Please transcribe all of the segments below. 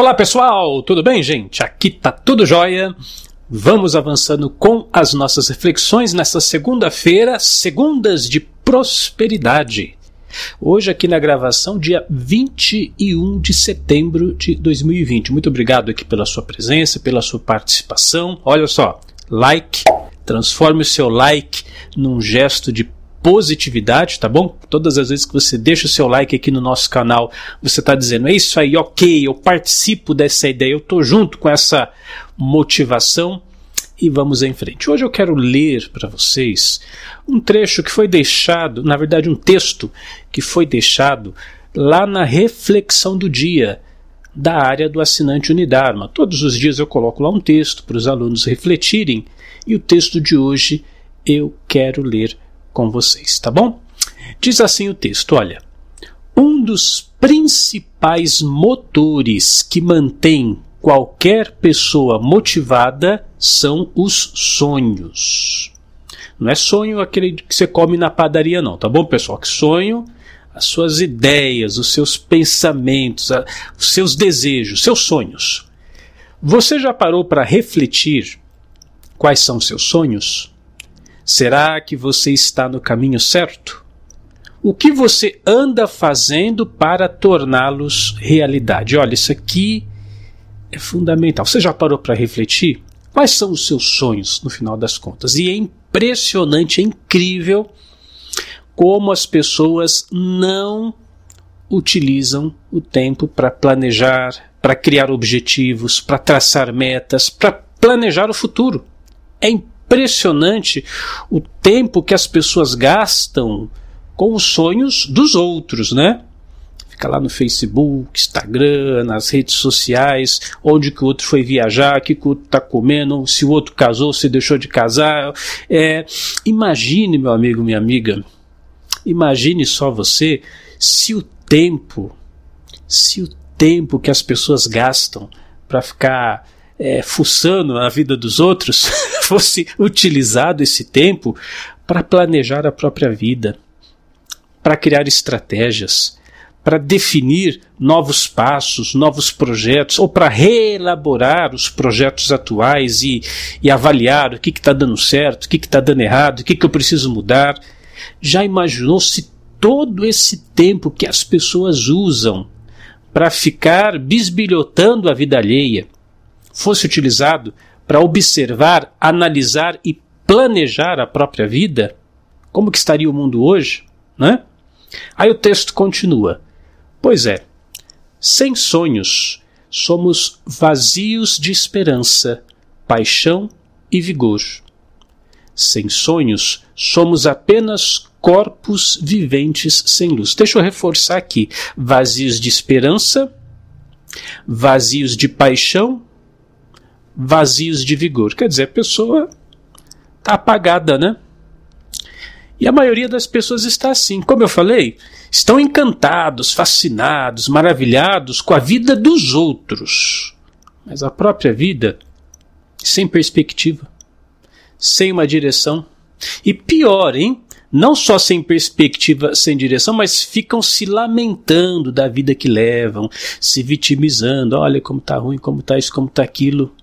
Olá pessoal, tudo bem, gente? Aqui tá tudo jóia. Vamos avançando com as nossas reflexões nessa segunda-feira, segundas de prosperidade. Hoje, aqui na gravação, dia 21 de setembro de 2020. Muito obrigado aqui pela sua presença, pela sua participação. Olha só, like, transforme o seu like num gesto de positividade, tá bom? Todas as vezes que você deixa o seu like aqui no nosso canal, você está dizendo, é isso aí, ok, eu participo dessa ideia, eu estou junto com essa motivação e vamos em frente. Hoje eu quero ler para vocês um trecho que foi deixado, na verdade, um texto que foi deixado lá na reflexão do dia da área do assinante Unidarma. Todos os dias eu coloco lá um texto para os alunos refletirem e o texto de hoje eu quero ler com vocês, tá bom? Diz assim o texto: olha, um dos principais motores que mantém qualquer pessoa motivada são os sonhos. Não é sonho aquele que você come na padaria, não, tá bom, pessoal? Que sonho as suas ideias, os seus pensamentos, os seus desejos, seus sonhos. Você já parou para refletir quais são seus sonhos? Será que você está no caminho certo? O que você anda fazendo para torná-los realidade? Olha, isso aqui é fundamental. Você já parou para refletir? Quais são os seus sonhos no final das contas? E é impressionante, é incrível como as pessoas não utilizam o tempo para planejar, para criar objetivos, para traçar metas, para planejar o futuro. É impressionante impressionante o tempo que as pessoas gastam com os sonhos dos outros, né? Fica lá no Facebook, Instagram, nas redes sociais, onde que o outro foi viajar, o que, que o outro está comendo, se o outro casou, se deixou de casar. É, imagine, meu amigo, minha amiga, imagine só você se o tempo, se o tempo que as pessoas gastam para ficar é, fuçando a vida dos outros, fosse utilizado esse tempo para planejar a própria vida, para criar estratégias, para definir novos passos, novos projetos, ou para reelaborar os projetos atuais e, e avaliar o que está dando certo, o que está dando errado, o que, que eu preciso mudar. Já imaginou se todo esse tempo que as pessoas usam para ficar bisbilhotando a vida alheia, fosse utilizado para observar, analisar e planejar a própria vida, como que estaria o mundo hoje? Né? Aí o texto continua. Pois é, sem sonhos, somos vazios de esperança, paixão e vigor. Sem sonhos, somos apenas corpos viventes sem luz. Deixa eu reforçar aqui: vazios de esperança, vazios de paixão vazios de vigor. Quer dizer, a pessoa está apagada, né? E a maioria das pessoas está assim. Como eu falei, estão encantados, fascinados, maravilhados com a vida dos outros, mas a própria vida sem perspectiva, sem uma direção. E pior, hein? Não só sem perspectiva, sem direção, mas ficam se lamentando da vida que levam, se vitimizando. Olha como tá ruim, como tá isso, como tá aquilo.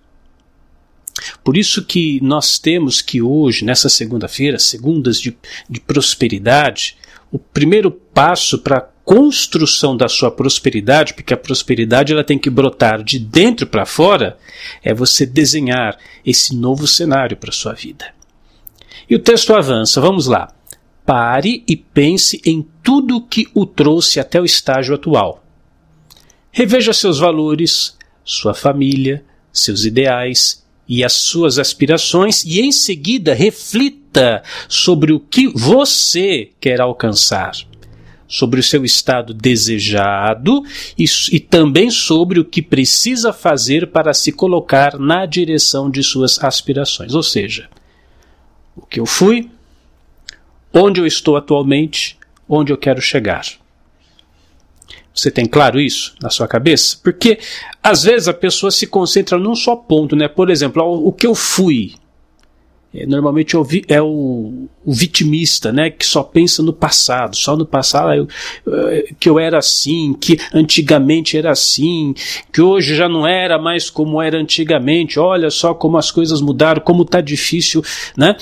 Por isso que nós temos que hoje, nessa segunda-feira, segundas de, de prosperidade, o primeiro passo para a construção da sua prosperidade, porque a prosperidade ela tem que brotar de dentro para fora, é você desenhar esse novo cenário para a sua vida. E o texto avança, vamos lá. Pare e pense em tudo que o trouxe até o estágio atual. Reveja seus valores, sua família, seus ideais e as suas aspirações e em seguida reflita sobre o que você quer alcançar, sobre o seu estado desejado e, e também sobre o que precisa fazer para se colocar na direção de suas aspirações. Ou seja, o que eu fui, onde eu estou atualmente, onde eu quero chegar. Você tem claro isso na sua cabeça? Porque às vezes a pessoa se concentra num só ponto, né? Por exemplo, o que eu fui. é, normalmente é, o, é o, o, vitimista, né, que só pensa no passado, só no passado eu, que eu era assim, que antigamente era assim, que hoje já não era mais como era antigamente. Olha só como as coisas mudaram, como está difícil, né?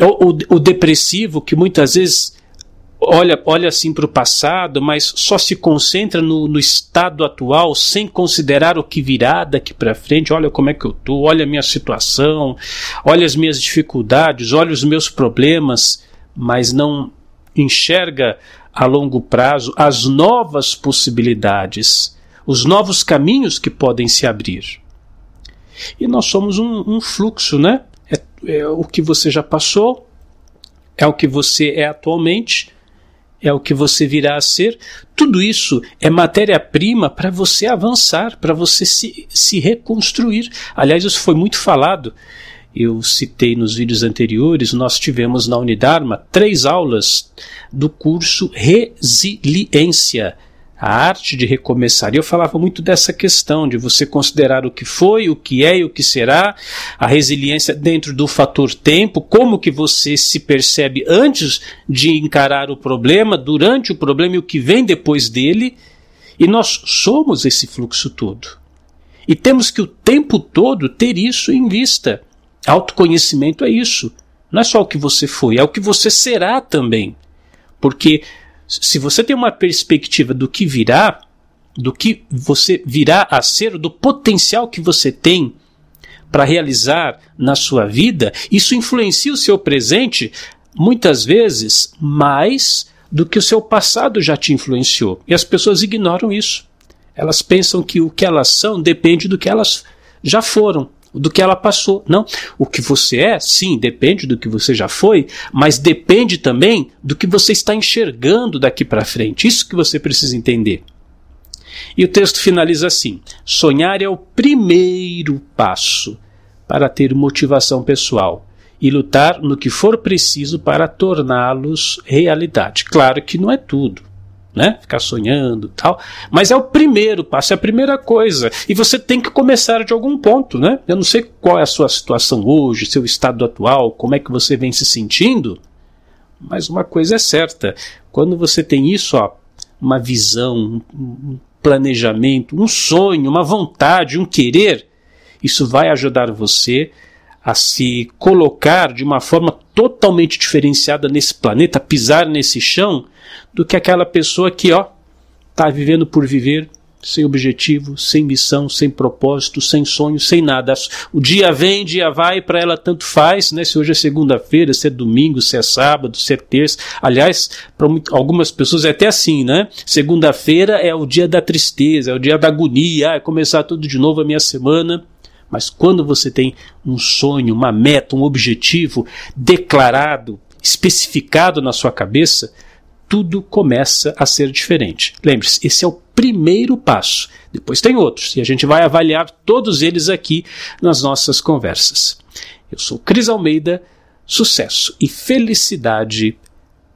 O, o, o depressivo que muitas vezes olha, olha assim para o passado, mas só se concentra no, no, estado atual sem considerar o que virá daqui para frente. Olha como é que eu tô, olha a minha situação, olha as minhas dificuldades, olha os meus problemas, mas não enxerga a longo prazo as novas possibilidades, os novos caminhos que podem se abrir. E nós somos um, um fluxo, né? É, é o que você já passou, é o que você é atualmente é o que você virá a ser. Tudo isso é matéria-prima para você avançar, para você se, se reconstruir. Aliás, isso foi muito falado. Eu citei nos vídeos anteriores, nós tivemos na Unidarma três aulas do curso Resiliência a arte de recomeçar. E eu falava muito dessa questão de você considerar o que foi, o que é e o que será, a resiliência dentro do fator tempo, como que você se percebe antes de encarar o problema, durante o problema e o que vem depois dele. E nós somos esse fluxo todo. E temos que o tempo todo ter isso em vista. Autoconhecimento é isso. Não é só o que você foi, é o que você será também. Porque se você tem uma perspectiva do que virá, do que você virá a ser, do potencial que você tem para realizar na sua vida, isso influencia o seu presente muitas vezes mais do que o seu passado já te influenciou. E as pessoas ignoram isso. Elas pensam que o que elas são depende do que elas já foram do que ela passou. Não. O que você é, sim, depende do que você já foi, mas depende também do que você está enxergando daqui para frente. Isso que você precisa entender. E o texto finaliza assim: sonhar é o primeiro passo para ter motivação pessoal e lutar no que for preciso para torná-los realidade. Claro que não é tudo né? Ficar sonhando tal. Mas é o primeiro passo, é a primeira coisa. E você tem que começar de algum ponto, né? Eu não sei qual é a sua situação hoje, seu estado atual, como é que você vem se sentindo, mas uma coisa é certa: quando você tem isso, ó, uma visão, um planejamento, um sonho, uma vontade, um querer, isso vai ajudar você a se colocar de uma forma totalmente diferenciada nesse planeta, pisar nesse chão, do que aquela pessoa que, ó, tá vivendo por viver, sem objetivo, sem missão, sem propósito, sem sonho, sem nada. O dia vem, dia vai, para ela tanto faz, né? Se hoje é segunda-feira, se é domingo, se é sábado, se é terça. Aliás, para algumas pessoas é até assim, né? Segunda-feira é o dia da tristeza, é o dia da agonia, ah, é começar tudo de novo a minha semana. Mas quando você tem um sonho, uma meta, um objetivo declarado, especificado na sua cabeça, tudo começa a ser diferente. Lembre-se, esse é o primeiro passo. Depois tem outros, e a gente vai avaliar todos eles aqui nas nossas conversas. Eu sou Cris Almeida, sucesso e felicidade